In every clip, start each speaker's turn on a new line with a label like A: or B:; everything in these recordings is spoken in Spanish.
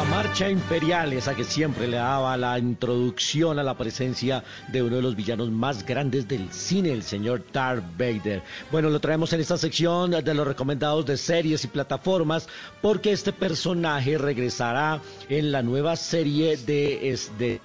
A: La marcha imperial, esa que siempre le daba la introducción a la presencia de uno de los villanos más grandes del cine, el señor Darth Vader. Bueno, lo traemos en esta sección de los recomendados de series y plataformas, porque este personaje regresará en la nueva serie de, de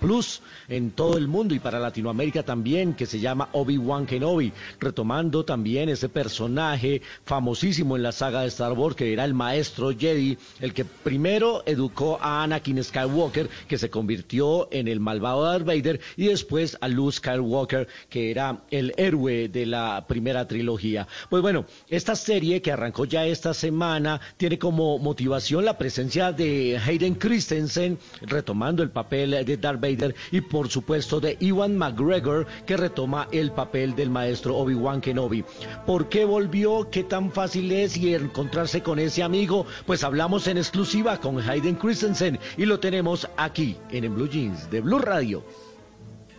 A: Plus en todo el mundo y para Latinoamérica también, que se llama Obi-Wan Kenobi, retomando también ese personaje famosísimo en la saga de Star Wars, que era el maestro Jedi, el que primero educó a Anakin Skywalker, que se convirtió en el malvado Darth Vader, y después a Luke Skywalker, que era el héroe de la primera trilogía. Pues bueno, esta serie que arrancó ya esta semana tiene como motivación la presencia de Hayden Christensen, retomando el papel de Darth Vader y por supuesto de Iwan McGregor que retoma el papel del maestro Obi-Wan Kenobi. ¿Por qué volvió? ¿Qué tan fácil es y encontrarse con ese amigo? Pues hablamos en exclusiva con Hayden Christensen y lo tenemos aquí en el Blue Jeans de Blue Radio.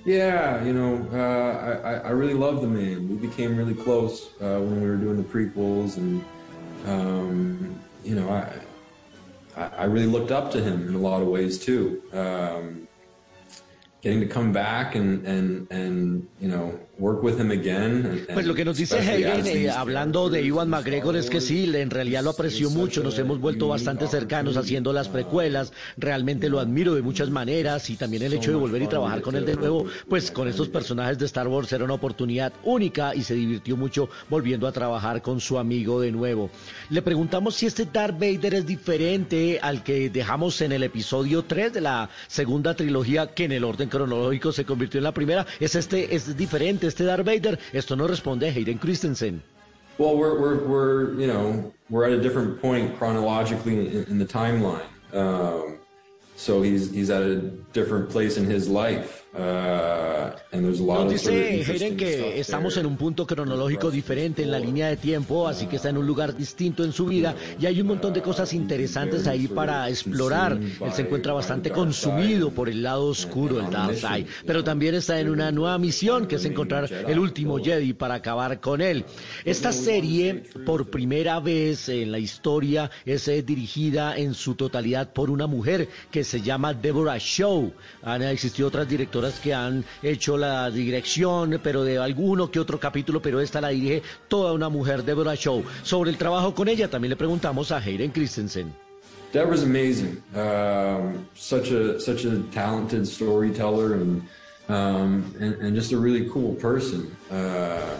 B: Yeah, you know, uh, I, I really love the man. We became really close uh, when we were doing the prequels, and um, you know, I, I really looked up to him in a lot of ways too. Um, getting to come back and, and, and you know, work with him again. And,
A: pues lo que nos dice Hayden, eh, hablando de Iwan McGregor, es que sí, en realidad lo apreció mucho, nos hemos vuelto bastante cercanos haciendo las precuelas, realmente lo admiro de muchas maneras y también el hecho de volver y trabajar con él de nuevo, pues con estos personajes de Star Wars era una oportunidad única y se divirtió mucho volviendo a trabajar con su amigo de nuevo. Le preguntamos si este Darth Vader es diferente al que dejamos en el episodio 3 de la segunda trilogía, que en el orden cronológico se convirtió en la primera, es este, es diferente, este Darth Vader? Esto no responde a Hayden Christensen.
B: Well, we're, we're, we're, you know, we're at a different point chronologically in, in the timeline. Um, so he's, he's at a different place in his life. Uh,
A: Nos dice Hayden que estamos en un punto cronológico diferente en la línea de tiempo, así que está en un lugar distinto en su vida y hay un montón de cosas interesantes ahí para explorar. Él se encuentra bastante consumido por el lado oscuro del Dark Side, pero también está en una nueva misión que es encontrar el último Jedi para acabar con él. Esta serie, por primera vez en la historia, es eh, dirigida en su totalidad por una mujer que se llama Deborah Shaw. Han existido otras directoras que han hecho la dirección, pero de alguno que otro capítulo, pero esta la dirige toda una mujer, Deborah Shaw. Sobre el trabajo con ella también le preguntamos a Hayden Christensen.
B: Deborah's amazing. Um, such a such a talented storyteller and um, and, and just a really cool person. Uh,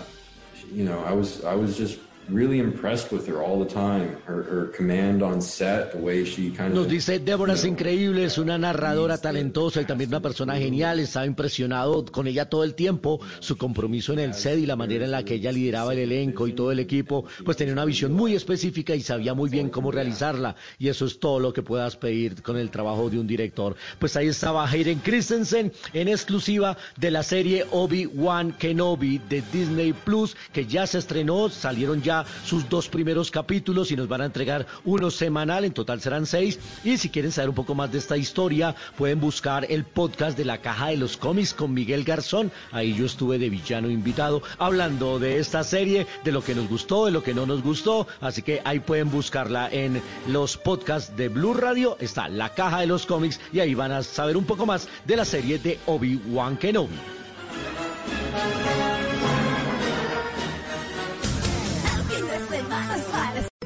B: you know, I was I was just really impressed with her all the time. Her, her command on set, the way she kind
A: Nos
B: of
A: dice Débora es increíble, es una narradora talentosa y también una persona genial. Estaba impresionado con ella todo el tiempo. Su compromiso en el set y la manera en la que ella lideraba el elenco y todo el equipo, pues tenía una visión muy específica y sabía muy bien cómo realizarla. Y eso es todo lo que puedas pedir con el trabajo de un director. Pues ahí estaba Hayden Christensen en exclusiva de la serie Obi-Wan Kenobi de Disney Plus, que ya se estrenó, salieron ya sus dos primeros capítulos y nos van a entregar uno semanal, en total serán seis. Y si quieren saber un poco más de esta historia, pueden buscar el podcast de la Caja de los Cómics con Miguel Garzón. Ahí yo estuve de villano invitado hablando de esta serie, de lo que nos gustó, de lo que no nos gustó. Así que ahí pueden buscarla en los podcasts de Blue Radio. Está la Caja de los Cómics y ahí van a saber un poco más de la serie de Obi-Wan Kenobi.